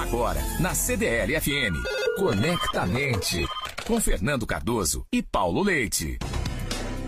Agora, na CDL FM, Conectamente, com Fernando Cardoso e Paulo Leite.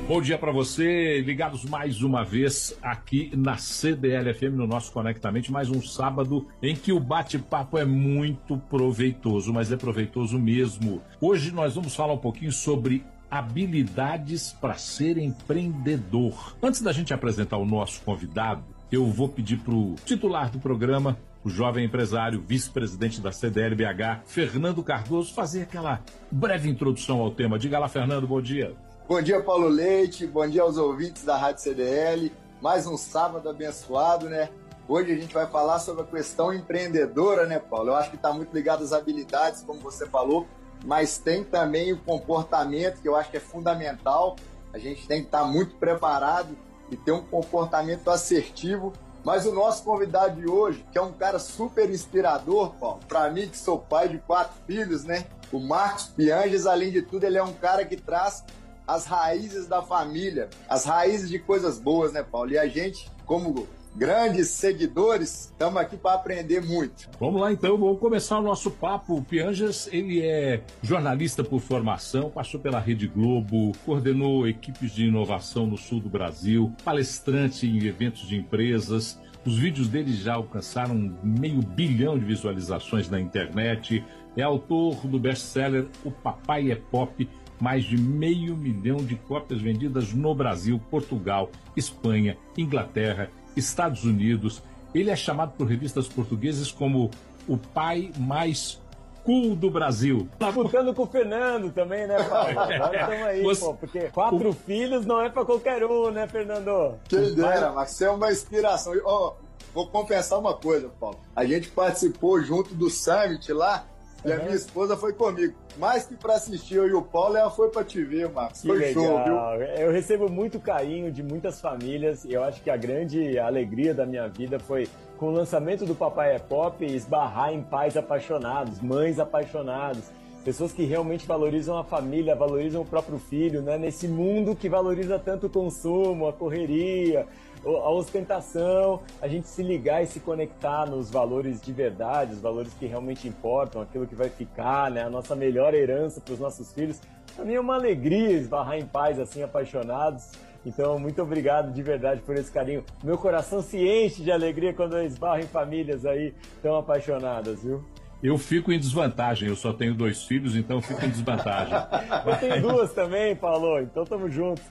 Bom dia para você, ligados mais uma vez aqui na CDL FM no nosso Conectamente, mais um sábado em que o bate-papo é muito proveitoso, mas é proveitoso mesmo. Hoje nós vamos falar um pouquinho sobre habilidades para ser empreendedor. Antes da gente apresentar o nosso convidado, eu vou pedir para o titular do programa, o jovem empresário, vice-presidente da CDLBH, Fernando Cardoso, fazer aquela breve introdução ao tema. Diga lá, Fernando, bom dia. Bom dia, Paulo Leite. Bom dia aos ouvintes da Rádio CDL. Mais um sábado abençoado, né? Hoje a gente vai falar sobre a questão empreendedora, né, Paulo? Eu acho que está muito ligado às habilidades, como você falou, mas tem também o comportamento, que eu acho que é fundamental. A gente tem que estar tá muito preparado e ter um comportamento assertivo. Mas o nosso convidado de hoje, que é um cara super inspirador, Paulo, para mim que sou pai de quatro filhos, né? O Marcos Pianges, além de tudo, ele é um cara que traz as raízes da família, as raízes de coisas boas, né, Paulo? E a gente, como grandes seguidores, estamos aqui para aprender muito. Vamos lá então, vamos começar o nosso papo. O Pianjas, ele é jornalista por formação, passou pela Rede Globo, coordenou equipes de inovação no sul do Brasil, palestrante em eventos de empresas. Os vídeos dele já alcançaram meio bilhão de visualizações na internet. É autor do best-seller O Papai é Pop, mais de meio milhão de cópias vendidas no Brasil, Portugal, Espanha, Inglaterra Estados Unidos. Ele é chamado por revistas portuguesas como o pai mais cool do Brasil. Tá Disputando com o Fernando também, né, Paulo? Agora estamos aí, Você... pô, porque quatro o... filhos não é para qualquer um, né, Fernando? Quem dera, mas você é uma inspiração. Oh, vou confessar uma coisa, Paulo. A gente participou junto do Summit lá e uhum. a minha esposa foi comigo. Mais que para assistir eu e o Paulo, ela foi para te ver, Marcos. Que foi legal. show, viu? Eu recebo muito carinho de muitas famílias e eu acho que a grande alegria da minha vida foi com o lançamento do Papai é Pop esbarrar em pais apaixonados, mães apaixonadas. Pessoas que realmente valorizam a família, valorizam o próprio filho, né? Nesse mundo que valoriza tanto o consumo, a correria, a ostentação, a gente se ligar e se conectar nos valores de verdade, os valores que realmente importam, aquilo que vai ficar, né? A nossa melhor herança para os nossos filhos. Para mim é uma alegria esbarrar em paz assim, apaixonados. Então, muito obrigado de verdade por esse carinho. Meu coração se enche de alegria quando eu esbarro em famílias aí tão apaixonadas, viu? Eu fico em desvantagem, eu só tenho dois filhos, então eu fico em desvantagem. eu tenho duas também, Paulo, então estamos juntos.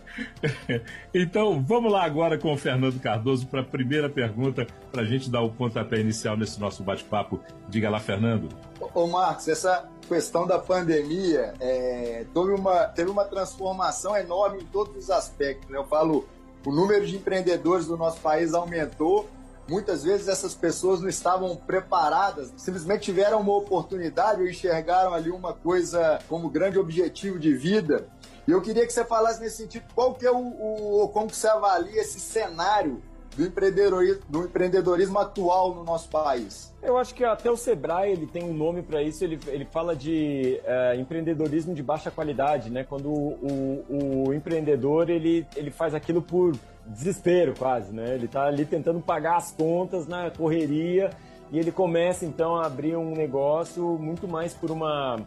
então, vamos lá agora com o Fernando Cardoso para a primeira pergunta, para a gente dar o pontapé inicial nesse nosso bate-papo. Diga lá, Fernando. Ô, Marcos, essa questão da pandemia é, teve, uma, teve uma transformação enorme em todos os aspectos. Né? Eu falo, o número de empreendedores do nosso país aumentou, Muitas vezes essas pessoas não estavam preparadas, simplesmente tiveram uma oportunidade ou enxergaram ali uma coisa como grande objetivo de vida. E eu queria que você falasse nesse sentido, qual que é o, o como que você avalia esse cenário do empreendedorismo, do empreendedorismo atual no nosso país? Eu acho que até o Sebrae ele tem um nome para isso. Ele, ele fala de é, empreendedorismo de baixa qualidade, né? Quando o, o, o, empreendedor ele, ele faz aquilo por desespero quase, né? Ele está ali tentando pagar as contas na correria e ele começa então a abrir um negócio muito mais por uma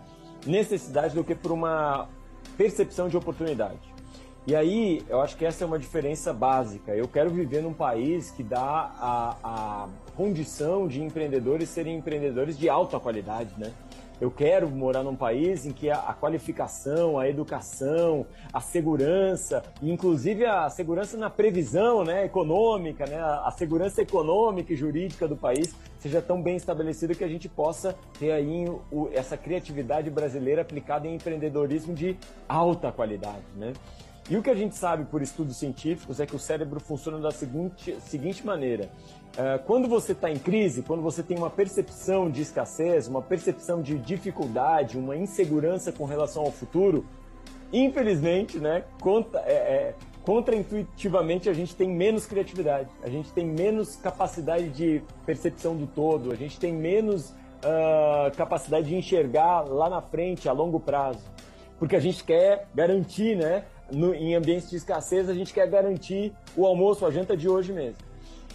necessidade do que por uma percepção de oportunidade. E aí, eu acho que essa é uma diferença básica. Eu quero viver num país que dá a, a condição de empreendedores serem empreendedores de alta qualidade, né? Eu quero morar num país em que a, a qualificação, a educação, a segurança, inclusive a segurança na previsão né, econômica, né, a, a segurança econômica e jurídica do país seja tão bem estabelecida que a gente possa ter aí o, essa criatividade brasileira aplicada em empreendedorismo de alta qualidade. Né? E o que a gente sabe por estudos científicos é que o cérebro funciona da seguinte, seguinte maneira: uh, quando você está em crise, quando você tem uma percepção de escassez, uma percepção de dificuldade, uma insegurança com relação ao futuro, infelizmente, né, contra, é, é, contraintuitivamente a gente tem menos criatividade, a gente tem menos capacidade de percepção do todo, a gente tem menos uh, capacidade de enxergar lá na frente, a longo prazo. Porque a gente quer garantir, né? No, em ambientes de escassez, a gente quer garantir o almoço, a janta de hoje mesmo.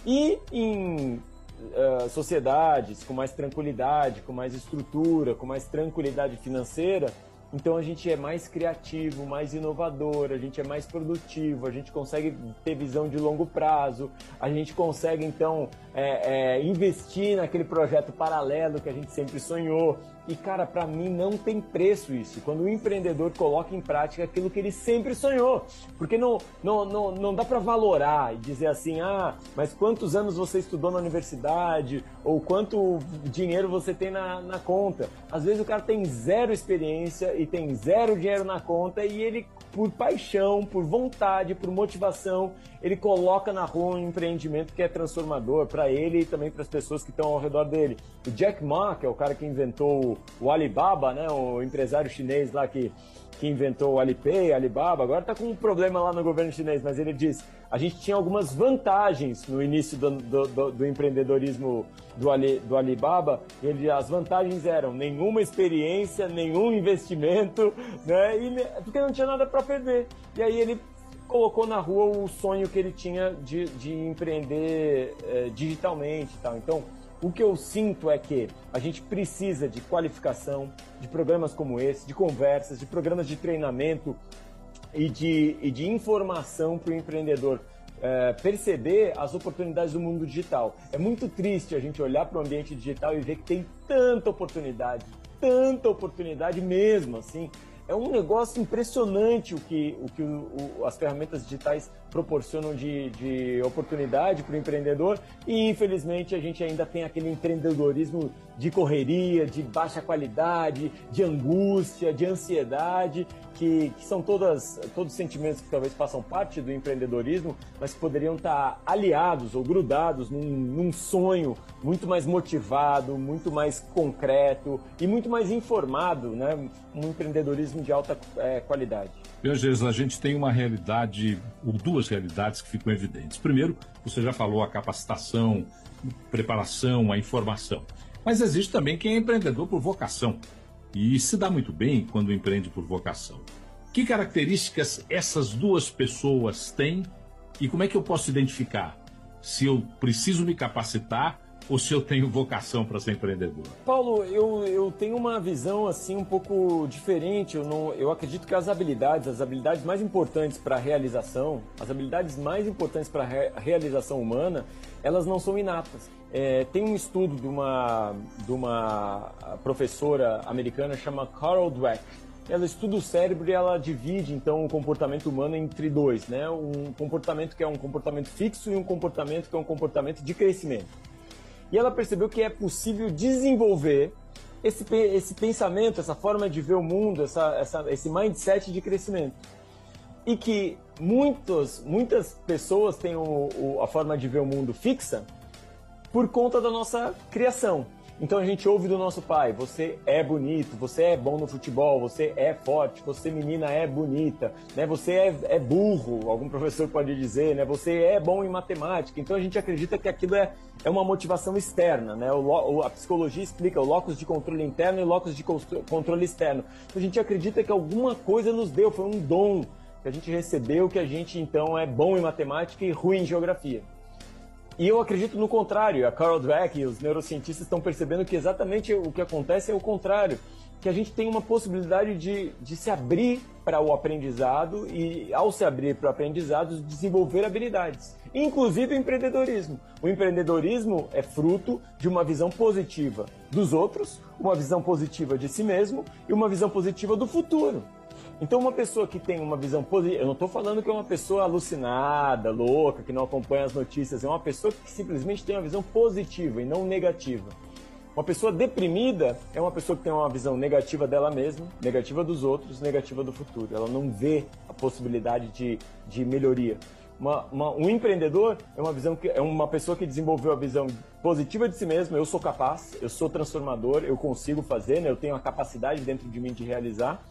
E em uh, sociedades com mais tranquilidade, com mais estrutura, com mais tranquilidade financeira, então a gente é mais criativo, mais inovador, a gente é mais produtivo, a gente consegue ter visão de longo prazo, a gente consegue então é, é, investir naquele projeto paralelo que a gente sempre sonhou. E cara, para mim não tem preço isso. Quando o empreendedor coloca em prática aquilo que ele sempre sonhou, porque não não, não, não dá para valorar e dizer assim, ah, mas quantos anos você estudou na universidade ou quanto dinheiro você tem na, na conta? Às vezes o cara tem zero experiência e tem zero dinheiro na conta e ele por paixão, por vontade, por motivação, ele coloca na rua um empreendimento que é transformador para ele e também para as pessoas que estão ao redor dele. O Jack Ma, que é o cara que inventou o Alibaba, né, o empresário chinês lá que, que inventou o Alipay, Alibaba, agora está com um problema lá no governo chinês, mas ele diz: a gente tinha algumas vantagens no início do, do, do, do empreendedorismo do, Ali, do Alibaba. Ele, as vantagens eram nenhuma experiência, nenhum investimento, né, e, porque não tinha nada para perder. E aí ele colocou na rua o sonho que ele tinha de, de empreender é, digitalmente e tal. Então, o que eu sinto é que a gente precisa de qualificação, de programas como esse, de conversas, de programas de treinamento e de, e de informação para o empreendedor é, perceber as oportunidades do mundo digital. É muito triste a gente olhar para o ambiente digital e ver que tem tanta oportunidade, tanta oportunidade mesmo, assim, é um negócio impressionante o que, o que o, o, as ferramentas digitais proporcionam de, de oportunidade para o empreendedor e infelizmente a gente ainda tem aquele empreendedorismo de correria, de baixa qualidade, de angústia, de ansiedade, que, que são todas, todos sentimentos que talvez façam parte do empreendedorismo, mas que poderiam estar aliados ou grudados num, num sonho muito mais motivado, muito mais concreto e muito mais informado, né? um empreendedorismo de alta é, qualidade. Veja, a gente tem uma realidade, ou duas realidades que ficam evidentes. Primeiro, você já falou a capacitação, preparação, a informação. Mas existe também quem é empreendedor por vocação e se dá muito bem quando empreende por vocação. Que características essas duas pessoas têm e como é que eu posso identificar se eu preciso me capacitar ou se eu tenho vocação para ser empreendedor? Paulo, eu, eu tenho uma visão assim um pouco diferente. Eu, não, eu acredito que as habilidades, as habilidades mais importantes para a realização, as habilidades mais importantes para a re, realização humana, elas não são inatas. É, tem um estudo de uma, de uma professora americana chamada Carol Dweck. Ela estuda o cérebro e ela divide então o comportamento humano entre dois, né? Um comportamento que é um comportamento fixo e um comportamento que é um comportamento de crescimento. E ela percebeu que é possível desenvolver esse, esse pensamento, essa forma de ver o mundo, essa, essa, esse mindset de crescimento. E que muitos, muitas pessoas têm o, o, a forma de ver o mundo fixa por conta da nossa criação. Então a gente ouve do nosso pai: você é bonito, você é bom no futebol, você é forte, você menina é bonita, né? Você é, é burro, algum professor pode dizer, né? Você é bom em matemática. Então a gente acredita que aquilo é, é uma motivação externa, né? O, a psicologia explica o locus de controle interno e locus de controle externo. Então a gente acredita que alguma coisa nos deu, foi um dom que a gente recebeu, que a gente então é bom em matemática e ruim em geografia. E eu acredito no contrário. A Carol Dweck e os neurocientistas estão percebendo que exatamente o que acontece é o contrário. Que a gente tem uma possibilidade de, de se abrir para o aprendizado e, ao se abrir para o aprendizado, desenvolver habilidades, inclusive o empreendedorismo. O empreendedorismo é fruto de uma visão positiva dos outros, uma visão positiva de si mesmo e uma visão positiva do futuro. Então, uma pessoa que tem uma visão positiva, eu não estou falando que é uma pessoa alucinada, louca, que não acompanha as notícias, é uma pessoa que simplesmente tem uma visão positiva e não negativa. Uma pessoa deprimida é uma pessoa que tem uma visão negativa dela mesma, negativa dos outros, negativa do futuro. Ela não vê a possibilidade de, de melhoria. Uma, uma, um empreendedor é uma visão que é uma pessoa que desenvolveu a visão positiva de si mesmo. Eu sou capaz, eu sou transformador, eu consigo fazer, né? eu tenho a capacidade dentro de mim de realizar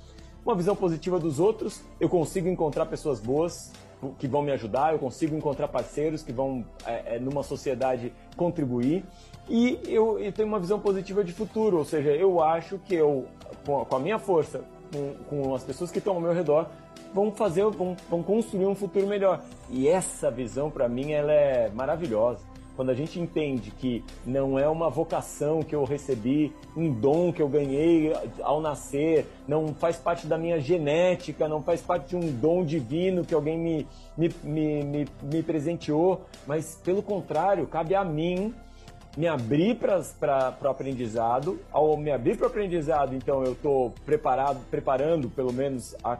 uma visão positiva dos outros, eu consigo encontrar pessoas boas que vão me ajudar, eu consigo encontrar parceiros que vão, é, é, numa sociedade, contribuir. E eu, eu, tenho uma visão positiva de futuro, ou seja, eu acho que eu, com a, com a minha força, com, com, as pessoas que estão ao meu redor, vão fazer, vão, vão construir um futuro melhor. E essa visão, para mim, ela é maravilhosa. Quando a gente entende que não é uma vocação que eu recebi, um dom que eu ganhei ao nascer, não faz parte da minha genética, não faz parte de um dom divino que alguém me, me, me, me, me presenteou, mas pelo contrário, cabe a mim me abrir para o aprendizado. Ao me abrir para o aprendizado, então eu estou preparado, preparando pelo menos a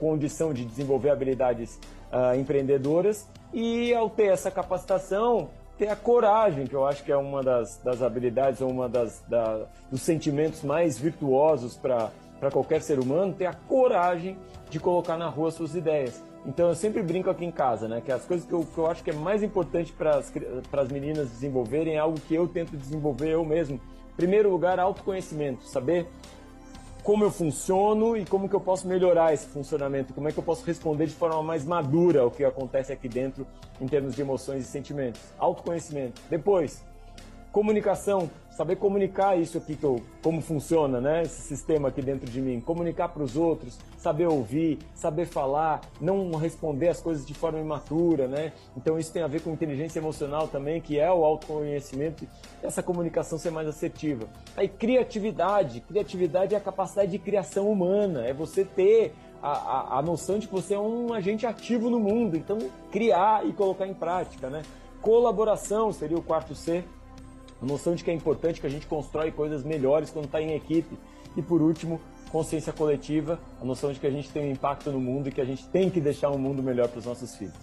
condição de desenvolver habilidades uh, empreendedoras. E ao ter essa capacitação, ter a coragem, que eu acho que é uma das, das habilidades ou uma das da, dos sentimentos mais virtuosos para qualquer ser humano, ter a coragem de colocar na rua suas ideias. Então eu sempre brinco aqui em casa, né? Que as coisas que eu, que eu acho que é mais importante para as meninas desenvolverem é algo que eu tento desenvolver eu mesmo. Primeiro lugar, autoconhecimento, saber como eu funciono e como que eu posso melhorar esse funcionamento, como é que eu posso responder de forma mais madura ao que acontece aqui dentro em termos de emoções e sentimentos. Autoconhecimento. Depois, comunicação, saber comunicar isso aqui que eu, como funciona, né, esse sistema aqui dentro de mim, comunicar para os outros, saber ouvir, saber falar, não responder as coisas de forma imatura, né? Então isso tem a ver com inteligência emocional também, que é o autoconhecimento, essa comunicação ser mais assertiva. Aí criatividade, criatividade é a capacidade de criação humana, é você ter a, a, a noção de que você é um agente ativo no mundo, então criar e colocar em prática, né? Colaboração seria o quarto C, a noção de que é importante que a gente constrói coisas melhores quando está em equipe. E por último, consciência coletiva, a noção de que a gente tem um impacto no mundo e que a gente tem que deixar um mundo melhor para os nossos filhos.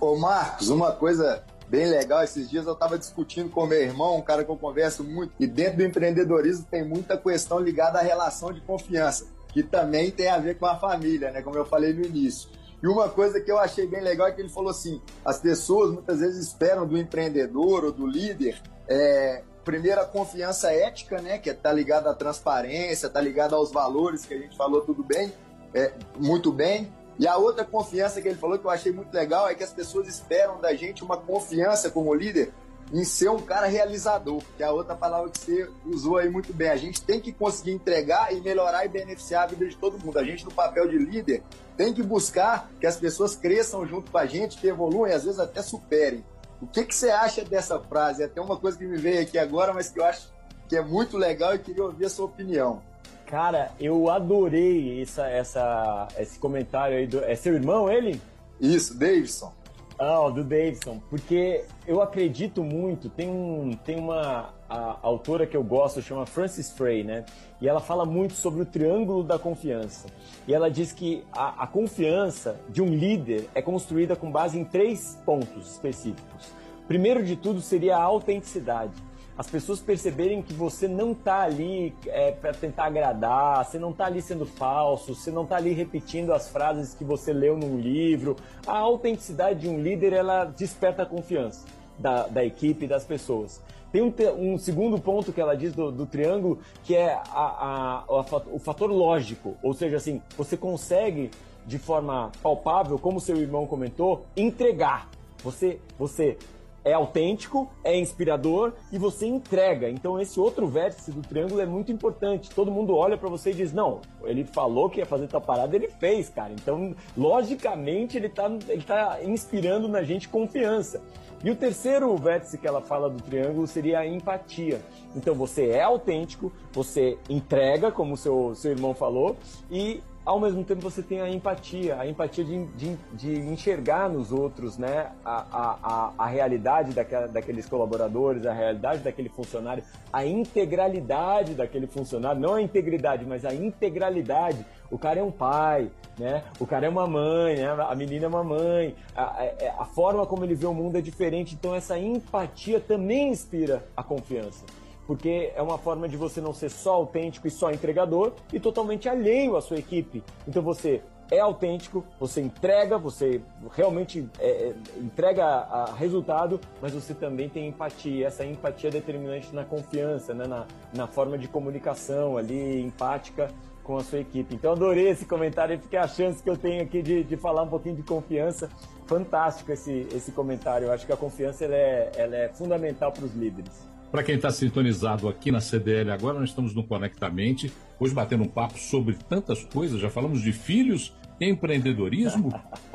Ô Marcos, uma coisa bem legal, esses dias eu estava discutindo com meu irmão, um cara que eu converso muito, e dentro do empreendedorismo tem muita questão ligada à relação de confiança, que também tem a ver com a família, né? Como eu falei no início. E uma coisa que eu achei bem legal é que ele falou assim: as pessoas muitas vezes esperam do empreendedor ou do líder é, primeiro, a confiança ética, né, que está ligada à transparência, está ligada aos valores que a gente falou tudo bem, é, muito bem. E a outra confiança que ele falou que eu achei muito legal é que as pessoas esperam da gente uma confiança como líder em ser um cara realizador, que é a outra palavra que você usou aí muito bem. A gente tem que conseguir entregar e melhorar e beneficiar a vida de todo mundo. A gente, no papel de líder, tem que buscar que as pessoas cresçam junto com a gente, que evoluem, às vezes até superem. O que, que você acha dessa frase? É até uma coisa que me veio aqui agora, mas que eu acho que é muito legal e queria ouvir a sua opinião. Cara, eu adorei essa, essa, esse comentário aí. Do, é seu irmão, ele? Isso, Davidson. Ah, do Davidson. Porque eu acredito muito, tem, um, tem uma a, autora que eu gosto, chama Frances Frey, né? E ela fala muito sobre o triângulo da confiança. E ela diz que a, a confiança de um líder é construída com base em três pontos específicos. Primeiro de tudo seria a autenticidade as pessoas perceberem que você não está ali é, para tentar agradar, você não está ali sendo falso, você não está ali repetindo as frases que você leu num livro. A autenticidade de um líder ela desperta a confiança da, da equipe das pessoas. Tem um, um, segundo ponto que ela diz do, do triângulo, que é a, a, a, o fator lógico, ou seja, assim, você consegue de forma palpável, como seu irmão comentou, entregar. Você, você é autêntico, é inspirador e você entrega. Então esse outro vértice do triângulo é muito importante. Todo mundo olha para você e diz: "Não, ele falou que ia fazer tal parada, ele fez, cara". Então, logicamente, ele tá ele tá inspirando na gente confiança. E o terceiro vértice que ela fala do triângulo seria a empatia. Então você é autêntico, você entrega, como o seu, seu irmão falou, e ao mesmo tempo você tem a empatia, a empatia de, de, de enxergar nos outros né, a, a, a realidade daquela, daqueles colaboradores, a realidade daquele funcionário, a integralidade daquele funcionário, não a integridade, mas a integralidade. O cara é um pai, né? o cara é uma mãe, né? a menina é uma mãe, a, a, a forma como ele vê o mundo é diferente, então essa empatia também inspira a confiança porque é uma forma de você não ser só autêntico e só entregador e totalmente alheio à sua equipe. Então você é autêntico, você entrega, você realmente é, é, entrega a, resultado, mas você também tem empatia. Essa empatia é determinante na confiança, né? na, na forma de comunicação ali, empática com a sua equipe. Então adorei esse comentário, porque a chance que eu tenho aqui de, de falar um pouquinho de confiança. Fantástico esse, esse comentário. Eu acho que a confiança ela é, ela é fundamental para os líderes. Para quem está sintonizado aqui na CDL agora, nós estamos no Conectamente, hoje batendo um papo sobre tantas coisas, já falamos de filhos, empreendedorismo,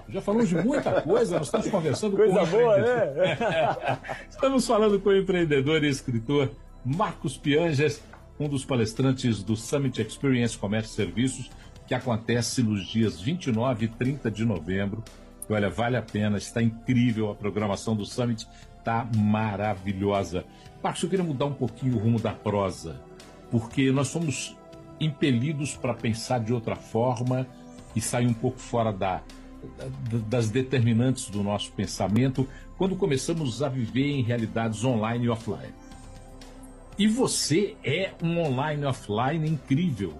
Já falamos de muita coisa, nós estamos conversando coisa com. Coisa boa, né? estamos falando com o empreendedor e escritor Marcos Pianges, um dos palestrantes do Summit Experience Comércio e Serviços, que acontece nos dias 29 e 30 de novembro. E olha, vale a pena, está incrível a programação do Summit, está maravilhosa. Marcos, eu queria mudar um pouquinho o rumo da prosa, porque nós somos impelidos para pensar de outra forma e sair um pouco fora da, das determinantes do nosso pensamento quando começamos a viver em realidades online e offline. E você é um online offline incrível.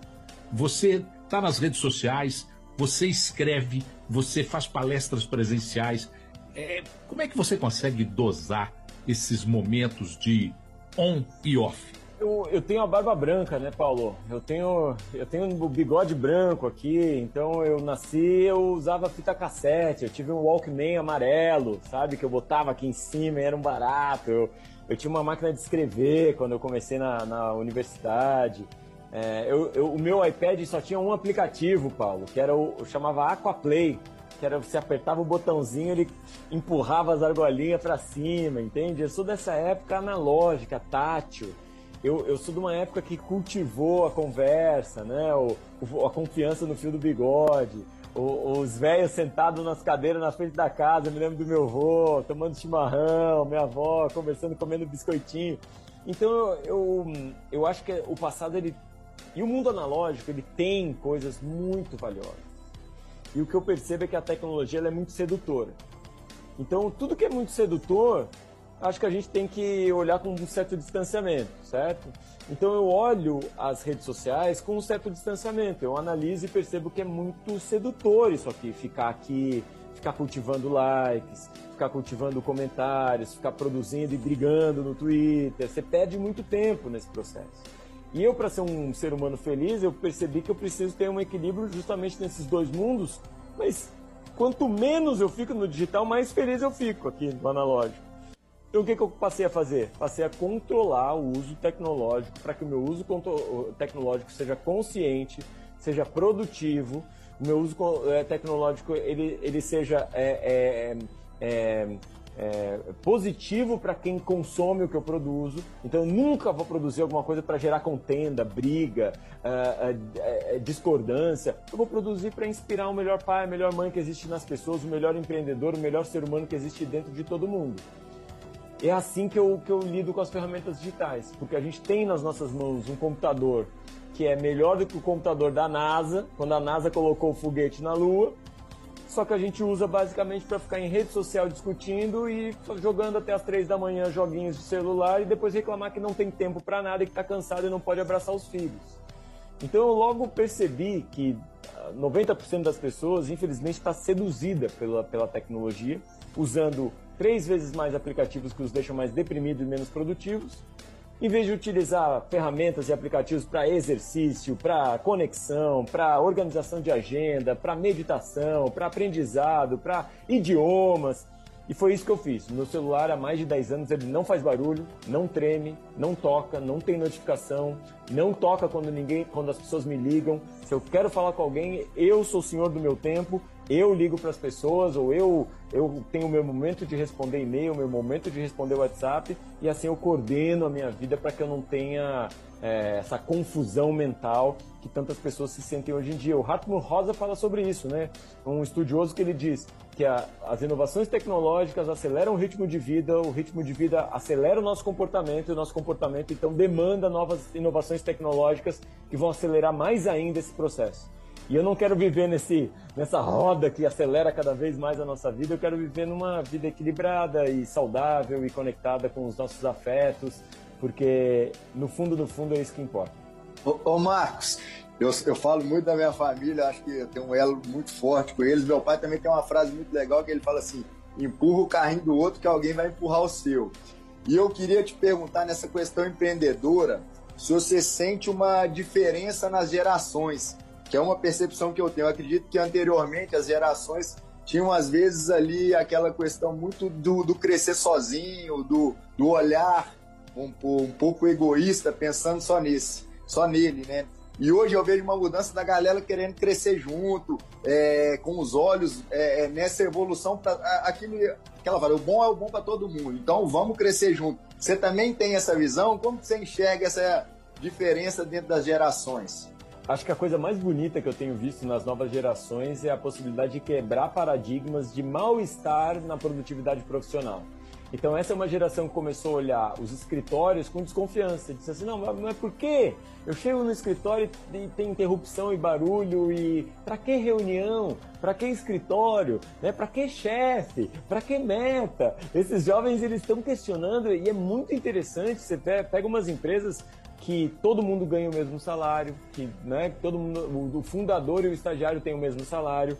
Você está nas redes sociais, você escreve, você faz palestras presenciais. É, como é que você consegue dosar esses momentos de on e off? Eu, eu, tenho a barba branca, né, Paulo? Eu tenho, eu tenho um bigode branco aqui, então eu nasci, eu usava fita cassete, eu tive um Walkman amarelo, sabe? Que eu botava aqui em cima e era um barato. Eu, eu tinha uma máquina de escrever quando eu comecei na, na universidade. É, eu, eu, o meu iPad só tinha um aplicativo, Paulo, que era o, chamava Aquaplay, que era você apertava o botãozinho, ele empurrava as argolinhas para cima, entende? Eu sou dessa época analógica, tátil eu, eu sou de uma época que cultivou a conversa, né? O, o a confiança no fio do bigode, o, os velhos sentados nas cadeiras na frente da casa, eu me lembro do meu avô, tomando chimarrão, minha avó conversando, comendo biscoitinho. Então eu, eu acho que o passado ele e o mundo analógico ele tem coisas muito valiosas. E o que eu percebo é que a tecnologia é muito sedutora. Então tudo que é muito sedutor acho que a gente tem que olhar com um certo distanciamento, certo? Então eu olho as redes sociais com um certo distanciamento, eu analiso e percebo que é muito sedutor isso aqui, ficar aqui, ficar cultivando likes, ficar cultivando comentários, ficar produzindo e brigando no Twitter, você perde muito tempo nesse processo. E eu, para ser um ser humano feliz, eu percebi que eu preciso ter um equilíbrio justamente nesses dois mundos, mas quanto menos eu fico no digital, mais feliz eu fico aqui no analógico. Então o que, que eu passei a fazer? Passei a controlar o uso tecnológico para que o meu uso tecnológico seja consciente, seja produtivo, o meu uso é, tecnológico ele, ele seja é, é, é, é positivo para quem consome o que eu produzo. Então eu nunca vou produzir alguma coisa para gerar contenda, briga, é, discordância. Eu vou produzir para inspirar o melhor pai, a melhor mãe que existe nas pessoas, o melhor empreendedor, o melhor ser humano que existe dentro de todo mundo. É assim que eu, que eu lido com as ferramentas digitais, porque a gente tem nas nossas mãos um computador que é melhor do que o computador da NASA, quando a NASA colocou o foguete na Lua, só que a gente usa basicamente para ficar em rede social discutindo e jogando até as três da manhã joguinhos de celular e depois reclamar que não tem tempo para nada e que está cansado e não pode abraçar os filhos. Então eu logo percebi que 90% das pessoas, infelizmente, está seduzida pela, pela tecnologia, usando três vezes mais aplicativos que os deixam mais deprimidos e menos produtivos, em vez de utilizar ferramentas e aplicativos para exercício, para conexão, para organização de agenda, para meditação, para aprendizado, para idiomas. E foi isso que eu fiz. Meu celular há mais de 10 anos ele não faz barulho, não treme, não toca, não tem notificação, não toca quando ninguém, quando as pessoas me ligam. Se eu quero falar com alguém, eu sou o senhor do meu tempo eu ligo para as pessoas ou eu eu tenho o meu momento de responder e-mail, o meu momento de responder WhatsApp e assim eu coordeno a minha vida para que eu não tenha é, essa confusão mental que tantas pessoas se sentem hoje em dia. O Hartmut Rosa fala sobre isso, né? Um estudioso que ele diz que a, as inovações tecnológicas aceleram o ritmo de vida, o ritmo de vida acelera o nosso comportamento e o nosso comportamento então demanda novas inovações tecnológicas que vão acelerar mais ainda esse processo. E eu não quero viver nesse, nessa roda que acelera cada vez mais a nossa vida. Eu quero viver numa vida equilibrada e saudável e conectada com os nossos afetos, porque no fundo, no fundo, é isso que importa. Ô, ô Marcos, eu, eu falo muito da minha família, acho que eu tenho um elo muito forte com eles. Meu pai também tem uma frase muito legal que ele fala assim: empurra o carrinho do outro que alguém vai empurrar o seu. E eu queria te perguntar nessa questão empreendedora, se você sente uma diferença nas gerações que é uma percepção que eu tenho. Eu acredito que anteriormente as gerações tinham às vezes ali aquela questão muito do, do crescer sozinho, do, do olhar um, um, pouco egoísta, pensando só nesse, só nele, né? E hoje eu vejo uma mudança da galera querendo crescer junto, é, com os olhos é, é nessa evolução para aquele, aquela fala, o bom é o bom para todo mundo. Então vamos crescer junto. Você também tem essa visão? Como você enxerga essa diferença dentro das gerações? Acho que a coisa mais bonita que eu tenho visto nas novas gerações é a possibilidade de quebrar paradigmas de mal-estar na produtividade profissional. Então essa é uma geração que começou a olhar os escritórios com desconfiança. Disse assim, não, mas por quê? Eu chego no escritório e tem interrupção e barulho e para que reunião? Para que escritório? Né? Para que chefe? Para que meta? Esses jovens eles estão questionando e é muito interessante. Você pega umas empresas que todo mundo ganha o mesmo salário, que né, todo mundo, o fundador e o estagiário têm o mesmo salário,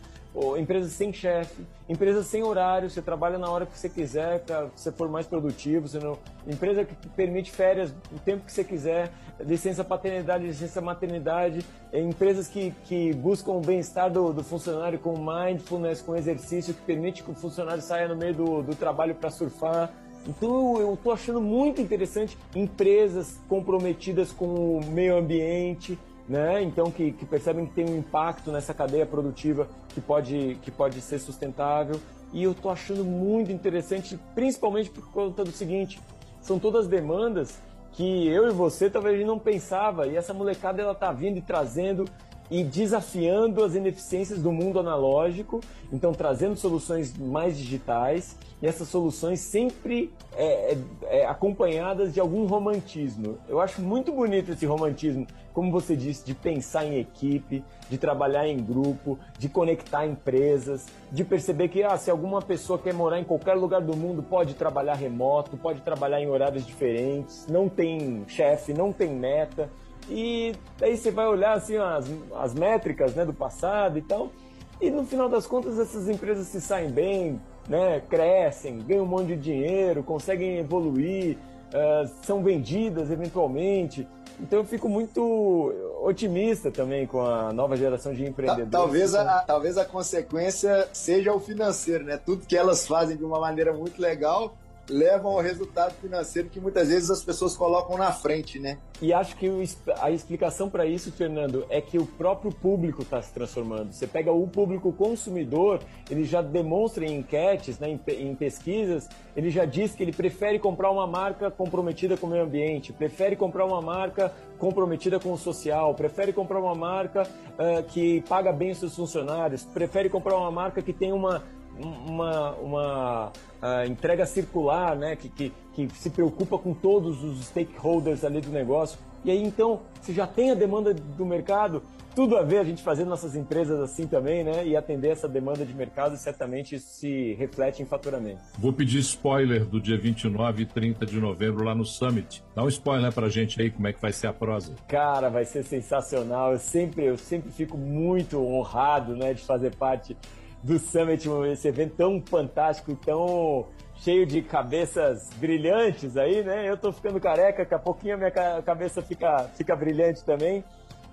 empresas sem chefe, empresas sem horário, você trabalha na hora que você quiser, para você for mais produtivo, você não, empresa que permite férias o tempo que você quiser, licença paternidade, licença maternidade, é, empresas que, que buscam o bem-estar do, do, funcionário com mindfulness, com exercício, que permite que o funcionário saia no meio do, do trabalho para surfar, então eu estou achando muito interessante empresas comprometidas com o meio ambiente, né? Então que, que, percebem que tem um impacto nessa cadeia produtiva que pode, que pode ser sustentável. E eu estou achando muito interessante, principalmente por conta do seguinte: são todas demandas que eu e você talvez não pensava e essa molecada ela tá vindo e trazendo e desafiando as ineficiências do mundo analógico, então trazendo soluções mais digitais e essas soluções sempre é, é, é, acompanhadas de algum romantismo. Eu acho muito bonito esse romantismo, como você disse, de pensar em equipe, de trabalhar em grupo, de conectar empresas, de perceber que ah, se alguma pessoa quer morar em qualquer lugar do mundo, pode trabalhar remoto, pode trabalhar em horários diferentes, não tem chefe, não tem meta. E daí você vai olhar assim as, as métricas né, do passado e tal. E no final das contas essas empresas se saem bem, né, crescem, ganham um monte de dinheiro, conseguem evoluir, uh, são vendidas eventualmente. Então eu fico muito otimista também com a nova geração de empreendedores. Talvez a, talvez a consequência seja o financeiro, né? Tudo que elas fazem de uma maneira muito legal levam ao resultado financeiro que muitas vezes as pessoas colocam na frente, né? E acho que a explicação para isso, Fernando, é que o próprio público está se transformando. Você pega o público consumidor, ele já demonstra em enquetes, né, em, pesquisas, ele já diz que ele prefere comprar uma marca comprometida com o meio ambiente, prefere comprar uma marca comprometida com o social, prefere comprar uma marca uh, que paga bem os seus funcionários, prefere comprar uma marca que tem uma uma, uma uh, entrega circular, né, que, que, que se preocupa com todos os stakeholders ali do negócio. E aí então você já tem a demanda do mercado, tudo a ver a gente fazer nossas empresas assim também, né? E atender essa demanda de mercado, certamente isso se reflete em faturamento. Vou pedir spoiler do dia 29 e 30 de novembro lá no Summit. Dá um spoiler pra gente aí, como é que vai ser a prosa. Cara, vai ser sensacional. Eu sempre, eu sempre fico muito honrado, né, de fazer parte do Summit, esse evento tão fantástico, tão cheio de cabeças brilhantes aí, né? Eu tô ficando careca, daqui a pouquinho a minha cabeça fica, fica brilhante também.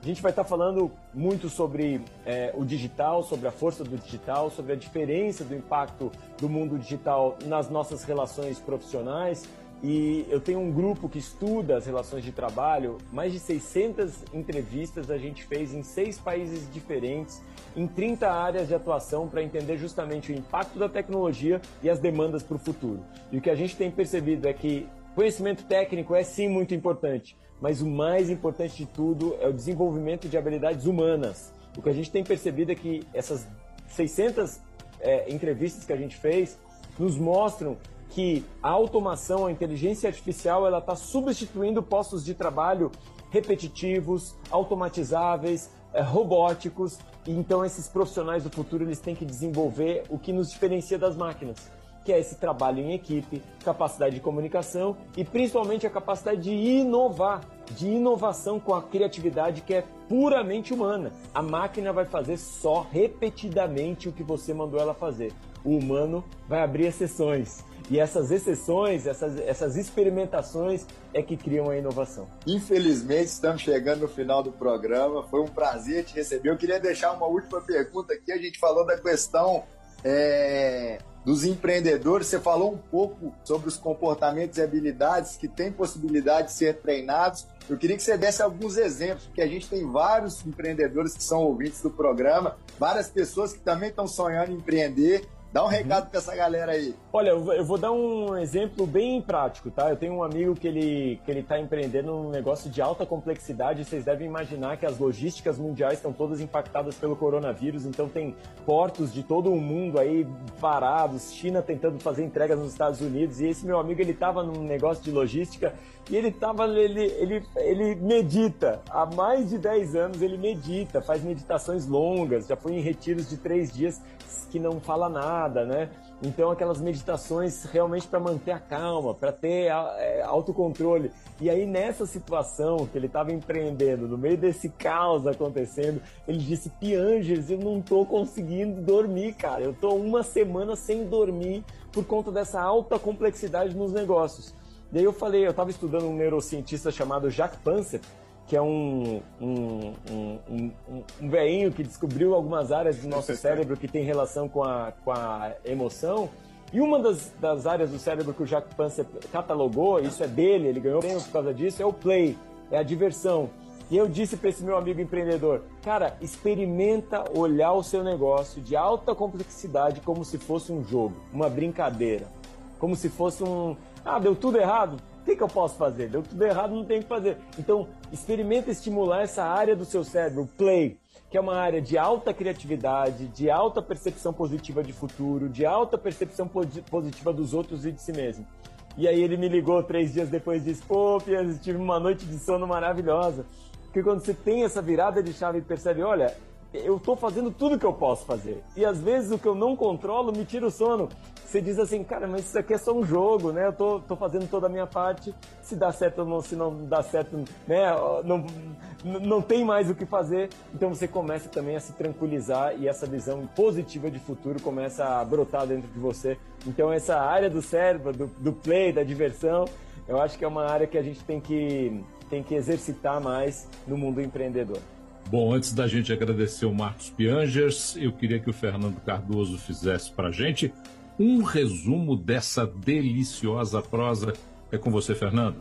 A gente vai estar falando muito sobre é, o digital, sobre a força do digital, sobre a diferença do impacto do mundo digital nas nossas relações profissionais. E eu tenho um grupo que estuda as relações de trabalho, mais de 600 entrevistas a gente fez em seis países diferentes em 30 áreas de atuação para entender justamente o impacto da tecnologia e as demandas para o futuro. E o que a gente tem percebido é que conhecimento técnico é sim muito importante, mas o mais importante de tudo é o desenvolvimento de habilidades humanas. O que a gente tem percebido é que essas 600 é, entrevistas que a gente fez nos mostram que a automação, a inteligência artificial, ela está substituindo postos de trabalho repetitivos, automatizáveis, é, robóticos. E então esses profissionais do futuro eles têm que desenvolver o que nos diferencia das máquinas, que é esse trabalho em equipe, capacidade de comunicação e principalmente a capacidade de inovar, de inovação com a criatividade que é puramente humana. A máquina vai fazer só repetidamente o que você mandou ela fazer. O humano vai abrir exceções. E essas exceções, essas, essas experimentações é que criam a inovação. Infelizmente, estamos chegando no final do programa. Foi um prazer te receber. Eu queria deixar uma última pergunta aqui. A gente falou da questão é, dos empreendedores. Você falou um pouco sobre os comportamentos e habilidades que têm possibilidade de ser treinados. Eu queria que você desse alguns exemplos, porque a gente tem vários empreendedores que são ouvintes do programa, várias pessoas que também estão sonhando em empreender Dá um uhum. recado para essa galera aí. Olha, eu vou dar um exemplo bem prático, tá? Eu tenho um amigo que ele que ele está empreendendo um negócio de alta complexidade. Vocês devem imaginar que as logísticas mundiais estão todas impactadas pelo coronavírus. Então tem portos de todo o mundo aí parados, China tentando fazer entregas nos Estados Unidos. E esse meu amigo ele estava num negócio de logística e ele tava ele ele ele medita há mais de 10 anos. Ele medita, faz meditações longas, já foi em retiros de três dias que não fala nada, né? Então aquelas meditações realmente para manter a calma, para ter é, autocontrole. E aí nessa situação que ele estava empreendendo, no meio desse caos acontecendo, ele disse: Piangers, eu não estou conseguindo dormir, cara. Eu estou uma semana sem dormir por conta dessa alta complexidade nos negócios. E aí eu falei, eu estava estudando um neurocientista chamado Jacques Panzer, que é um, um, um, um, um veinho que descobriu algumas áreas do nosso cérebro que tem relação com a, com a emoção. E uma das, das áreas do cérebro que o Jacques Panzer catalogou, isso é dele, ele ganhou prêmio por causa disso, é o play, é a diversão. E eu disse para esse meu amigo empreendedor, cara, experimenta olhar o seu negócio de alta complexidade como se fosse um jogo, uma brincadeira, como se fosse um, ah, deu tudo errado, que, que eu posso fazer? Deu tudo errado, não tem o que fazer. Então, experimenta estimular essa área do seu cérebro, o play, que é uma área de alta criatividade, de alta percepção positiva de futuro, de alta percepção positiva dos outros e de si mesmo. E aí ele me ligou três dias depois e disse, pô, Pias, tive uma noite de sono maravilhosa. Porque quando você tem essa virada de chave e percebe, olha, eu estou fazendo tudo que eu posso fazer. E às vezes o que eu não controlo me tira o sono. Você diz assim, cara, mas isso aqui é só um jogo, né? Eu tô, tô fazendo toda a minha parte. Se dá certo ou não, se não dá certo, né? Não, não tem mais o que fazer. Então você começa também a se tranquilizar e essa visão positiva de futuro começa a brotar dentro de você. Então essa área do cérebro, do, do play, da diversão, eu acho que é uma área que a gente tem que, tem que exercitar mais no mundo empreendedor. Bom, antes da gente agradecer o Marcos Piangers, eu queria que o Fernando Cardoso fizesse para a gente um resumo dessa deliciosa prosa. É com você, Fernando.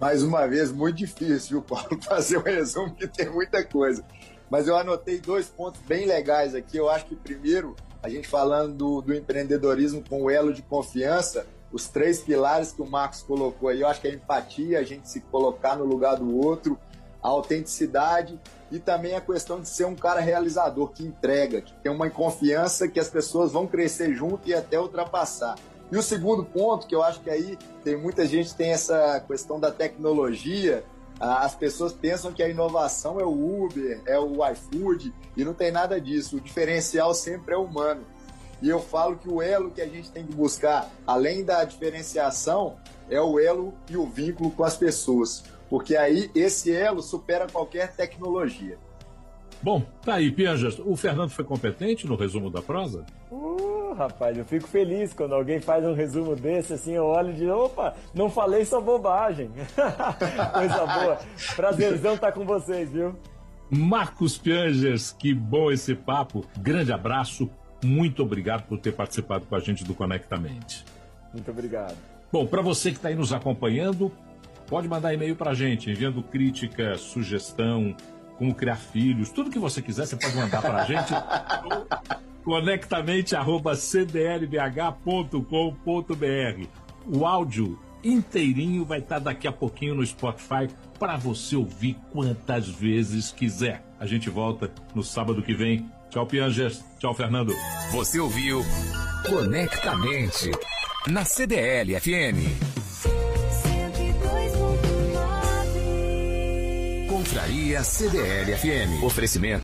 Mais uma vez, muito difícil, viu, Paulo, fazer um resumo, que tem muita coisa. Mas eu anotei dois pontos bem legais aqui. Eu acho que, primeiro, a gente falando do, do empreendedorismo com o elo de confiança, os três pilares que o Marcos colocou aí, eu acho que é a empatia, a gente se colocar no lugar do outro, a autenticidade e também a questão de ser um cara realizador, que entrega, que tem uma confiança que as pessoas vão crescer junto e até ultrapassar. E o segundo ponto, que eu acho que aí tem muita gente tem essa questão da tecnologia, as pessoas pensam que a inovação é o Uber, é o iFood, e não tem nada disso. O diferencial sempre é humano. E eu falo que o elo que a gente tem que buscar, além da diferenciação, é o elo e o vínculo com as pessoas porque aí esse elo supera qualquer tecnologia. Bom, tá aí, Pianjas. O Fernando foi competente no resumo da prosa? Uh, rapaz, eu fico feliz quando alguém faz um resumo desse, assim, eu olho e digo, opa, não falei só bobagem. Coisa boa. Prazerzão estar com vocês, viu? Marcos Piangers, que bom esse papo. Grande abraço. Muito obrigado por ter participado com a gente do Conectamente. Muito obrigado. Bom, para você que está aí nos acompanhando, Pode mandar e-mail para gente, enviando crítica, sugestão, como criar filhos, tudo que você quiser, você pode mandar para a gente. conectamente@cdlbh.com.br. O áudio inteirinho vai estar daqui a pouquinho no Spotify para você ouvir quantas vezes quiser. A gente volta no sábado que vem. Tchau, Piangers. Tchau, Fernando. Você ouviu Conectamente na CDL FM. Confraria CDL FM. Oferecimento